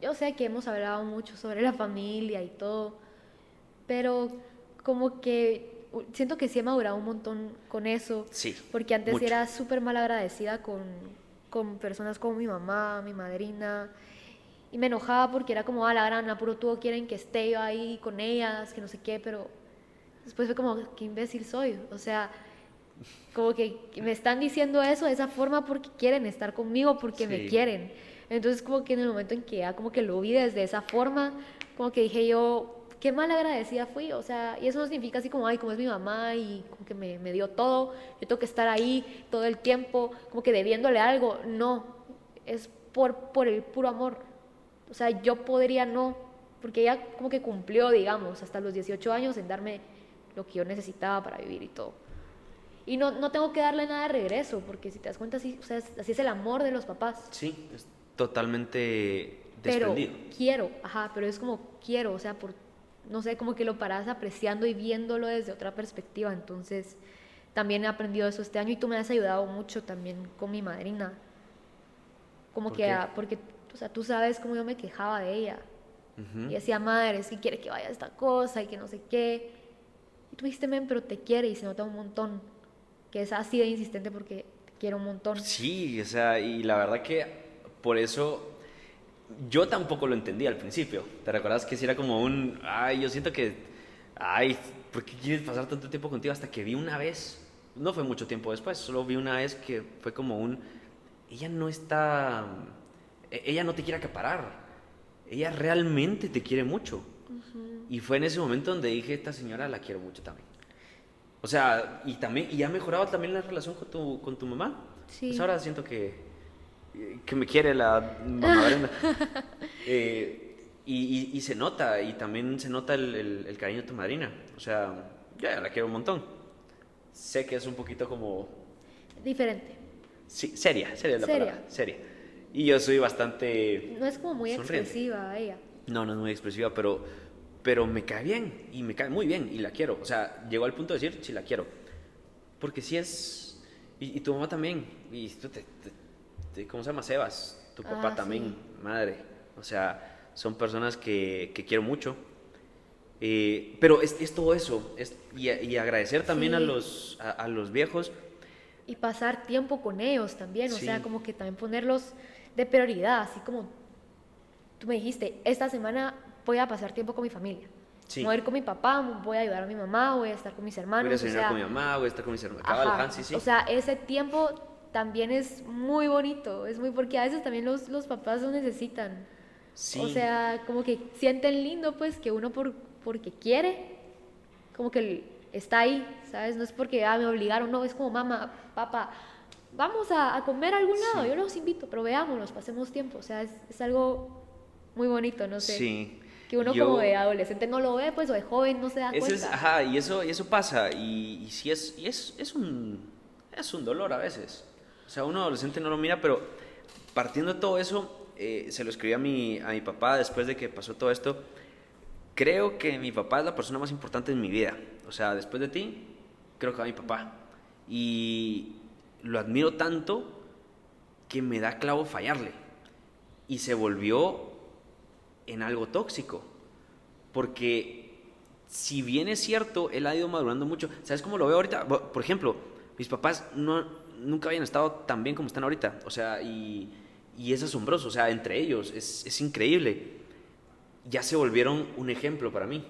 yo sé que hemos hablado mucho sobre la familia y todo, pero como que siento que sí he madurado un montón con eso. Sí. Porque antes mucho. era súper mal agradecida con, con personas como mi mamá, mi madrina. Y me enojaba porque era como, a la grana, puro tú quieren que esté yo ahí con ellas, que no sé qué, pero después fue como, qué imbécil soy. O sea, como que me están diciendo eso de esa forma porque quieren estar conmigo, porque me Sí. quieren. Entonces como que en el momento en que ya como que lo vi desde esa forma, como que dije yo, qué mal agradecida fui, o sea, y eso no significa así como, ay, como es mi mamá y como que me, me dio todo, yo tengo que estar ahí todo el tiempo, como que debiéndole algo, no, es por, por el puro amor, o sea, yo podría no, porque ella como que cumplió, digamos, hasta los 18 años en darme lo que yo necesitaba para vivir y todo. Y no, no tengo que darle nada de regreso, porque si te das cuenta, así, o sea, es- así es el amor de los papás. Sí, es totalmente Pero desprendido. quiero, ajá, pero es como quiero, o sea, por, no sé, como que lo paras apreciando y viéndolo desde otra perspectiva. Entonces, también he aprendido eso este año y tú me has ayudado mucho también con mi madrina. Como ¿Por que, qué? porque, o sea, tú sabes cómo yo me quejaba de ella. Y decía, madre, si quiere que vaya a esta cosa y que no sé qué. Y tú dijiste, men, pero te quiere y se nota un montón. Que es así de insistente porque te quiere un montón. Sí, o sea, y la verdad que por eso yo tampoco lo entendí al principio. ¿Te recuerdas que si era como un, ay, yo siento que, ay, ¿por qué quieres pasar tanto tiempo contigo? Hasta que vi una vez, no fue mucho tiempo después, solo vi una vez que fue como un, ella no está, e- ella no te quiere acaparar, ella realmente te quiere mucho. Y fue en ese momento donde dije, esta señora la quiero mucho también. O sea, y también, y ha mejorado también la relación con tu, con tu mamá. Sí. Pues ahora siento que, que me quiere la mamá Brenda. Eh, y, y- y se nota, y también se nota el, el- el cariño de tu madrina. O sea, ya la quiero un montón. Sé que es un poquito como... Diferente. Sí, seria, seria es la Seria. palabra, seria. Y yo soy bastante... No es como muy Sonriente. expresiva ella. No, no es muy expresiva, pero, pero me cae bien y me cae muy bien y la quiero. O sea, llegó al punto de decir, sí la quiero. Porque sí es... Y, y tu mamá también. Y tú te, te- te- ¿Cómo se llama? Sebas. Tu papá Ah, también. sí. Madre. O sea, son personas que, que quiero mucho. Eh, pero es, es todo eso. Es, y, y agradecer también a, Sí. los, a, a los viejos. Y pasar tiempo con ellos también, o sea, como que también ponerlos de prioridad, así como tú me dijiste, esta semana voy a pasar tiempo con mi familia. Sí. Voy a ir con mi papá, voy a ayudar a mi mamá, voy a estar con mis hermanos. voy a o cenar sea, con mi mamá, voy a estar con mis hermanos. Ajá, sí, sí. O sea, ese tiempo también es muy bonito, es muy porque a veces también los, los papás lo necesitan. Sí. O sea, como que sienten lindo, pues, que uno por, porque quiere, como que está ahí, ¿sabes? No es porque ah, me obligaron, no, es como mamá, papá, vamos a, a comer a algún lado, Sí. yo los invito, pero veámonos, pasemos tiempo, o sea, es, es algo muy bonito, no sé. Sí. Que uno Yo- como de adolescente no lo ve, pues, o de joven no se da cuenta. es, ajá, y eso, y eso pasa, y, y sí es, y es, es, un, es un dolor a veces. O sea, uno adolescente no lo mira, pero partiendo de todo eso, eh, se lo escribí a mi, a mi papá después de que pasó todo esto. Creo que mi papá es la persona más importante en mi vida. O sea, después de ti, creo que va mi papá. Y lo admiro tanto que me da clavo fallarle. Y se volvió en algo tóxico. Porque si bien es cierto, él ha ido madurando mucho. ¿Sabes cómo lo veo ahorita? Por ejemplo, mis papás no, nunca habían estado tan bien como están ahorita. O sea, y, es asombroso. O sea, entre ellos, es, es increíble. Ya se volvieron un ejemplo para mí.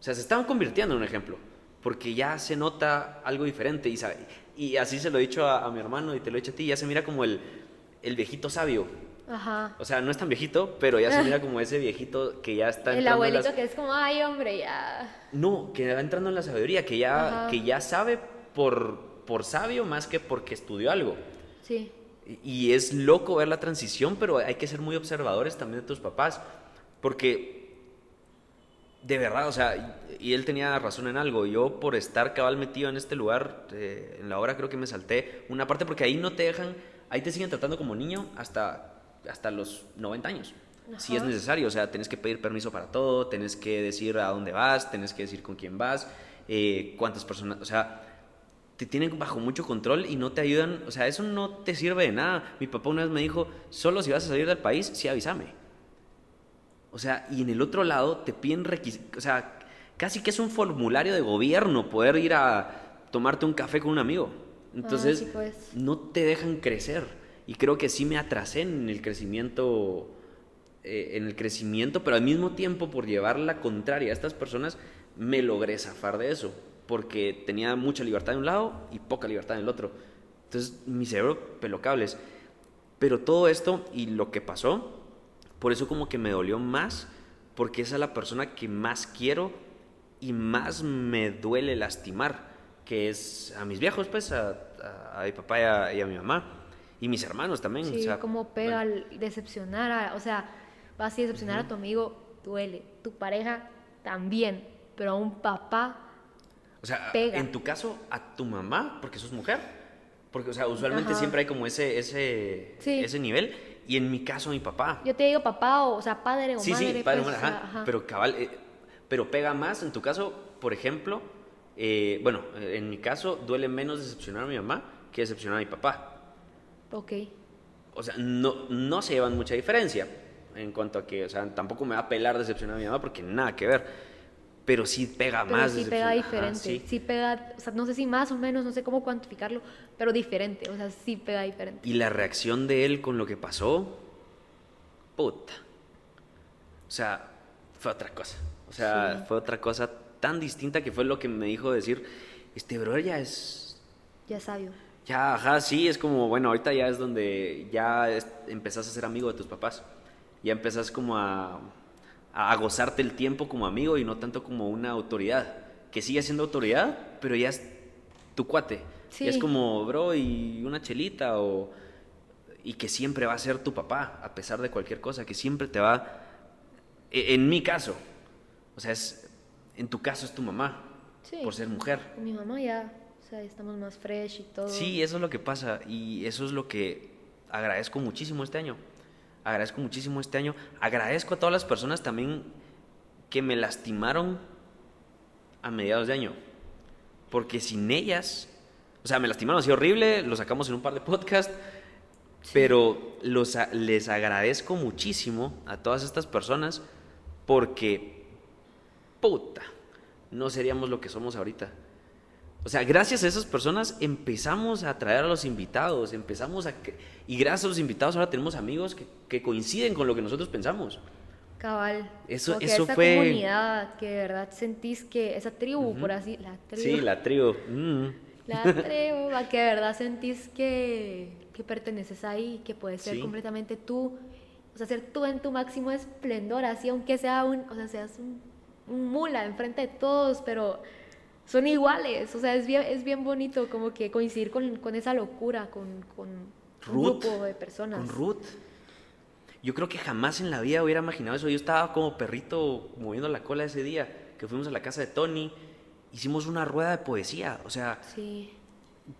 O sea, se estaban convirtiendo en un ejemplo. porque ya se nota algo diferente. Y así se lo he dicho a, a mi hermano y te lo he dicho a ti, ya se mira como el, el viejito sabio. Ajá. O sea, no es tan viejito, pero ya se mira como ese viejito que ya está El entrando en abuelito las- que es como, ay, hombre, ya. No, que va entrando en la sabiduría, que ya, Ajá. que ya sabe por, por sabio más que porque estudió algo. Sí. Y es loco ver la transición, pero hay que ser muy observadores también de tus papás, porque de verdad, o sea, y él tenía razón en algo. Yo por estar cabal metido en este lugar, eh, en la obra creo que me salté una parte porque ahí no te dejan, ahí te siguen tratando como niño hasta, hasta los 90 años. Si es Ajá. necesario, o sea, tenés que pedir permiso para todo, tenés que decir a dónde vas, tenés que decir con quién vas, eh, cuántas personas, o sea, te tienen bajo mucho control y no te ayudan, o sea, eso no te sirve de nada. Mi papá una vez me dijo, solo si vas a salir del país, sí avísame. O sea, y en el otro lado te piden requisitos, o sea, casi que es un formulario de gobierno poder ir a tomarte un café con un amigo. Entonces, sí, pues. no te dejan crecer. Y creo que sí me atrasé en el crecimiento, eh, en el crecimiento, pero al mismo tiempo por llevar la contraria a estas personas, me logré zafar de eso, porque tenía mucha libertad de un lado y poca libertad en el otro. Entonces, mi cerebro peló cables. Pero todo esto y lo que pasó, por eso como que me dolió más, porque esa es la persona que más quiero y más me duele lastimar, que es a mis viejos, pues, a, a- a mi papá y a, y a mi mamá, y mis hermanos también. Sí, o sea, como pega bueno, al decepcionar, a- o sea, vas a decepcionar a tu amigo, duele. Tu pareja también, pero a un papá, o sea, pega. en tu caso, a tu mamá, porque sos mujer, porque, o sea, usualmente Ajá. siempre hay como ese, ese, Sí. ese nivel, y en mi caso, a mi papá. yo te digo papá, o, o sea, padre o Sí, madre. sí, padre, pues, madre, o ajá, ajá. pero cabal, eh, pero pega más en tu caso, por ejemplo, eh, bueno, eh, en mi caso duele menos decepcionar a mi mamá que decepcionar a mi papá. Ok, O sea, no, no se llevan mucha diferencia en cuanto a que, o sea, tampoco me va a pelar decepcionar a mi mamá porque nada que ver, pero sí pega pero más. sí pega ajá, diferente, sí. sí. pega, o sea, no sé si más o menos, no sé cómo cuantificarlo, pero diferente, o sea, sí pega diferente. Y la reacción de él con lo que pasó, puta. O sea, fue otra cosa. O sea, Sí. fue otra cosa tan distinta que fue lo que me dijo decir, este brother ya es Ya sabio. Ya, ajá, sí, es como, bueno, ahorita ya es donde ya es- empezás a ser amigo de tus papás. Ya empezás como a, a gozarte el tiempo como amigo y no tanto como una autoridad. Que sigue siendo autoridad, pero ya es tu cuate. Sí. Ya es como, bro, y una chelita o... Y que siempre va a ser tu papá, a pesar de cualquier cosa, que siempre te va... e- En mi caso, o sea, es, en tu caso es tu mamá, Sí. por ser mujer. Mi mamá ya, o sea, estamos más fresh y todo. Sí, eso es lo que pasa y eso es lo que agradezco muchísimo este año. Agradezco muchísimo este año. Agradezco a todas las personas también que me lastimaron a mediados de año. Porque sin ellas, o sea, me lastimaron así horrible, lo sacamos en un par de podcasts, pero los, les agradezco muchísimo a todas estas personas porque, puta, no seríamos lo que somos ahorita. O sea, gracias a esas personas empezamos a atraer a los invitados, empezamos a... Y gracias a los invitados ahora tenemos amigos que, que coinciden con lo que nosotros pensamos. Cabal. Eso- Como que eso esa fue- comunidad que de verdad sentís que esa tribu, por así, la tribu. Sí, la tribu. mm. La tribu, a que de verdad sentís que, que perteneces ahí, que puedes ser Sí. completamente tú, o sea, ser tú en tu máximo esplendor, así aunque sea un, o sea, seas un, un mula enfrente de todos, pero son iguales, o sea, es bien, es bien bonito como que coincidir con, con esa locura, con, con un grupo de personas. Con Ruth. Yo creo que jamás en la vida hubiera imaginado eso. Yo estaba como perrito moviendo la cola ese día que fuimos a la casa de Tony. Hicimos una rueda de poesía. O sea, Sí,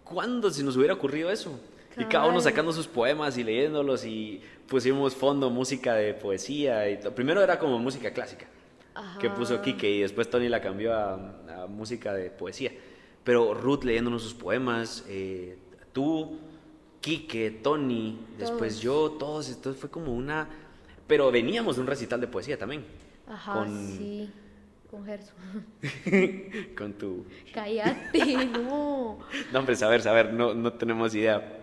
¿cuándo se nos hubiera ocurrido eso? Y cada uno sacando sus poemas y leyéndolos y pusimos fondo música de poesía. Y Primero era como música clásica que puso. Kike y después Tony la cambió a, música de poesía. Pero Ruth leyéndonos sus poemas, eh, tú, Kike, Tony, después yo, todos, entonces fue como una... Pero veníamos de un recital de poesía también. ajá, con, sí, con Gerson. con tu... Cállate, no. No, hombre, saber, saber, no, no tenemos idea.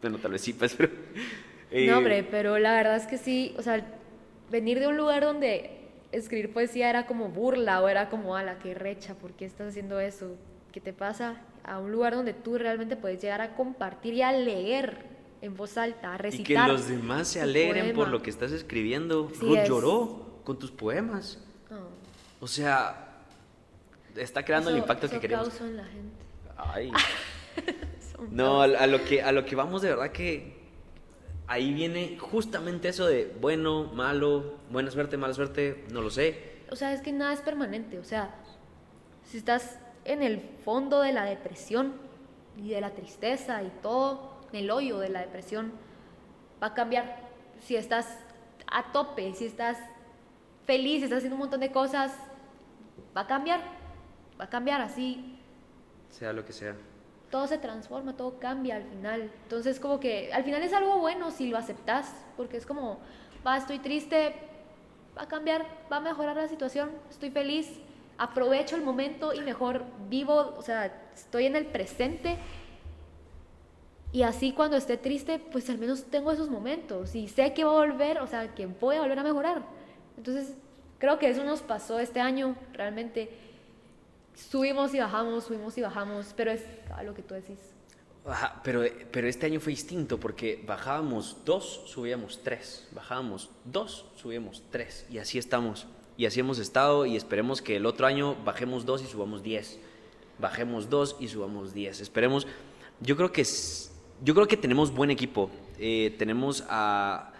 Bueno, tal vez sí, pues, pero... eh, No, hombre, pero la verdad es que sí, o sea, venir de un lugar donde escribir poesía era como burla o era como, ala, qué recha, ¿por qué estás haciendo eso? ¿Qué te pasa? A un lugar donde tú realmente puedes llegar a compartir y a leer en voz alta, a recitar. Y que los demás se alegren por lo que estás escribiendo. Sí, Ruth es- lloró con tus poemas. Oh, O sea, está creando el eso- impacto que eso queremos. causa en la gente. Ay. No, a, a lo que, a lo que vamos de verdad que ahí viene justamente eso de bueno, malo, buena suerte, mala suerte, no lo sé. o sea, es que nada es permanente. O sea, si estás en el fondo de la depresión y de la tristeza y todo, en el hoyo de la depresión, va a cambiar. Si estás a tope, si estás feliz, si estás haciendo un montón de cosas, va a cambiar. Va a cambiar así. Sea lo que sea. Todo se transforma, todo cambia al final. Entonces, como que al final es algo bueno si lo aceptas, porque es como, va, estoy triste, va a cambiar, va a mejorar la situación, estoy feliz, aprovecho el momento y mejor vivo, o sea, estoy en el presente. Y así cuando esté triste, pues al menos tengo esos momentos y sé que va a volver, o sea, que voy a volver a mejorar. Entonces, creo que eso nos pasó este año, realmente. Subimos y bajamos, subimos y bajamos, pero es lo que tú decís. Ajá, pero, pero este año fue distinto porque bajábamos dos, subíamos tres. Bajábamos dos, subíamos tres. Y así estamos. Y así hemos estado y esperemos que el otro año bajemos dos y subamos diez. Bajemos dos y subamos diez. Esperemos. Yo creo que, yo creo que tenemos buen equipo. Eh, tenemos a...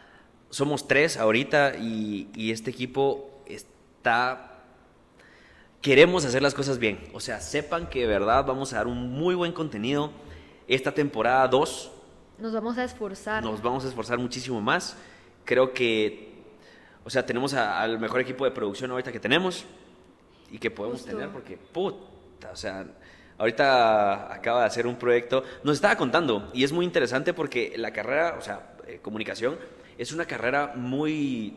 Somos tres ahorita y, y este equipo está queremos hacer las cosas bien. O sea, sepan que de verdad vamos a dar un muy buen contenido. Esta temporada 2 Nos vamos a esforzar. nos vamos a esforzar muchísimo más. Creo que, o sea, tenemos a- al mejor equipo de producción ahorita que tenemos y que podemos Justo. tener porque, puta, o sea, ahorita acaba de hacer un proyecto, nos estaba contando y es muy interesante porque la carrera, o sea, eh, comunicación, es una carrera muy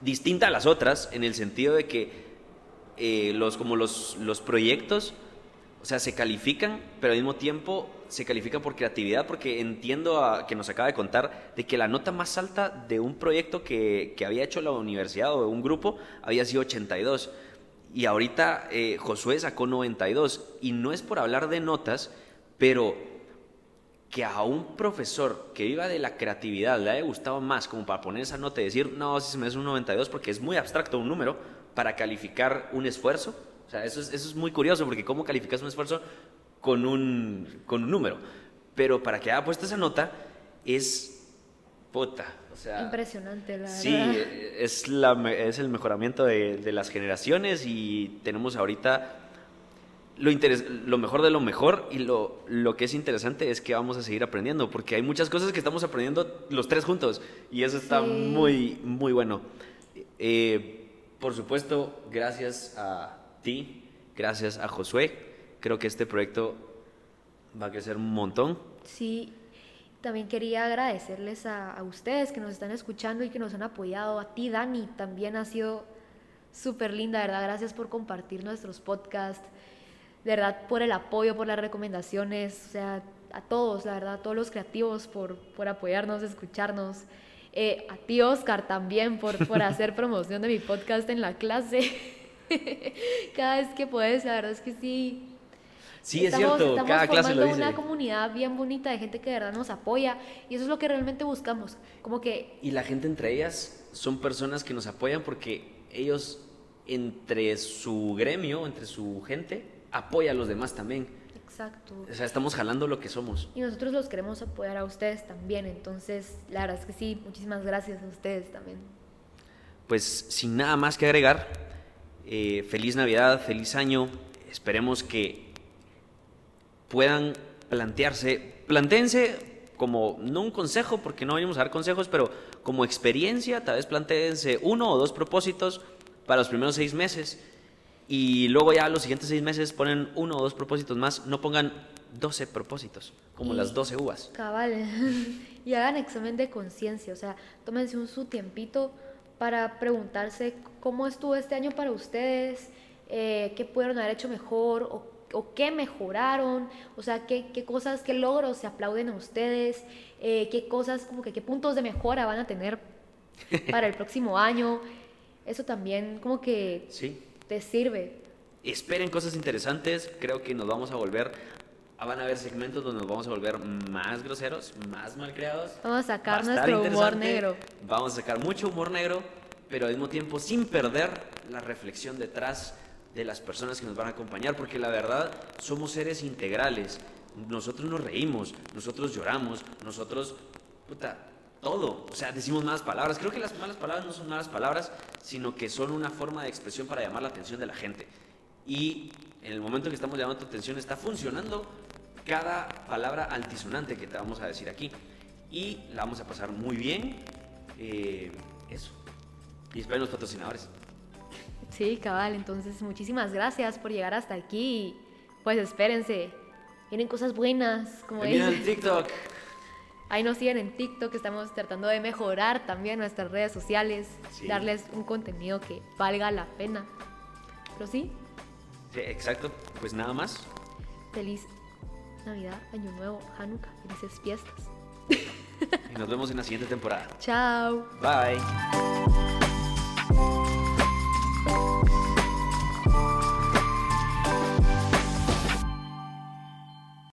distinta a las otras en el sentido de que eh, los, como los, los proyectos, o sea, se califican, pero al mismo tiempo se califica por creatividad, porque entiendo a- que nos acaba de contar de que la nota más alta de un proyecto que, que había hecho la universidad o un grupo había sido 82. Y ahorita eh, Josué sacó 92. Y no es por hablar de notas, pero que a un profesor que viva de la creatividad le haya gustado más como para poner esa nota y decir, no, si se me hace un 92 porque es muy abstracto un número para calificar un esfuerzo. O sea, eso es, eso es muy curioso porque cómo calificas un esfuerzo con un, con un número. Pero para que haya puesto esa nota es puta. O sea, Impresionante, la Sí, verdad. es, la, es el mejoramiento de, de las generaciones y tenemos ahorita lo, interes- lo mejor de lo mejor y lo, lo que es interesante es que vamos a seguir aprendiendo porque hay muchas cosas que estamos aprendiendo los tres juntos y eso está Sí. muy, muy bueno. Eh, por supuesto, gracias a ti, gracias a Josué, creo que este proyecto va a crecer un montón. Sí, también quería agradecerles a, a ustedes que nos están escuchando y que nos han apoyado. A ti, Dani, también ha sido súper linda, ¿verdad? Gracias por compartir nuestros podcasts, verdad, por el apoyo, por las recomendaciones, o sea, a todos, la verdad, a todos los creativos por, por apoyarnos, escucharnos. Eh, a ti, Oscar, también por, por hacer promoción de mi podcast en la clase. Cada vez que puedes, la verdad es que sí, Sí, es Estamos- cierto, estamos cada clase lo formando dice. una comunidad bien bonita de gente que de verdad nos apoya y eso es lo que realmente buscamos. Como que Y la gente entre ellas son personas que nos apoyan porque ellos entre su gremio, entre su gente, apoya a los demás también. Exacto. O sea, estamos jalando lo que somos. Y nosotros los queremos apoyar a ustedes también. Entonces, la verdad es que sí, muchísimas gracias a ustedes también. Pues sin nada más que agregar, eh, feliz Navidad, feliz año. Esperemos que puedan plantearse, plantéense como, no un consejo, porque no venimos a dar consejos, pero como experiencia, tal vez plantéense uno o dos propósitos para los primeros seis meses y luego ya los siguientes seis meses ponen uno o dos propósitos más, no pongan 12 propósitos, como Y- las 12 uvas. Cabal. y hagan examen de conciencia. O sea, tómense un su tiempito para preguntarse cómo estuvo este año para ustedes, eh, qué pudieron haber hecho mejor o, o qué mejoraron, o sea, qué, qué cosas, qué logros se aplauden a ustedes, eh, qué cosas, como que qué puntos de mejora van a tener para el próximo año. eso también como que Sí. Te sirve. Esperen cosas interesantes. Creo que nos vamos a volver. ah, Van a haber segmentos donde nos vamos a volver más groseros, más malcriados. Vamos a sacar Va estar nuestro humor negro. Vamos a sacar mucho humor negro, pero al mismo tiempo sin perder la reflexión detrás de las personas que nos van a acompañar, porque la verdad somos seres integrales. Nosotros nos reímos, nosotros lloramos, nosotros, puta, todo. O sea, decimos malas palabras. Creo que las malas palabras no son malas palabras, sino que son una forma de expresión para llamar la atención de la gente. Y en el momento que estamos llamando tu atención está funcionando cada palabra altisonante que te vamos a decir aquí. Y la vamos a pasar muy bien. Eh, eso. Y esperen los patrocinadores. Sí, cabal. Entonces, muchísimas gracias por llegar hasta aquí. Pues espérense. Vienen cosas buenas, como También dicen. en TikTok. Ahí nos siguen en TikTok, estamos tratando de mejorar también nuestras redes sociales, Sí. darles un contenido que valga la pena. Pero sí, Sí, exacto. Pues nada más. feliz Navidad, Año Nuevo, Hanukkah, felices fiestas. Y nos vemos en la siguiente temporada. Chao. Bye.